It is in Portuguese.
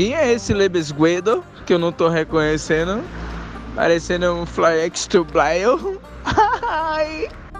Quem é esse Lebesguedo que eu não tô reconhecendo? Parecendo um Fly X to Blyle.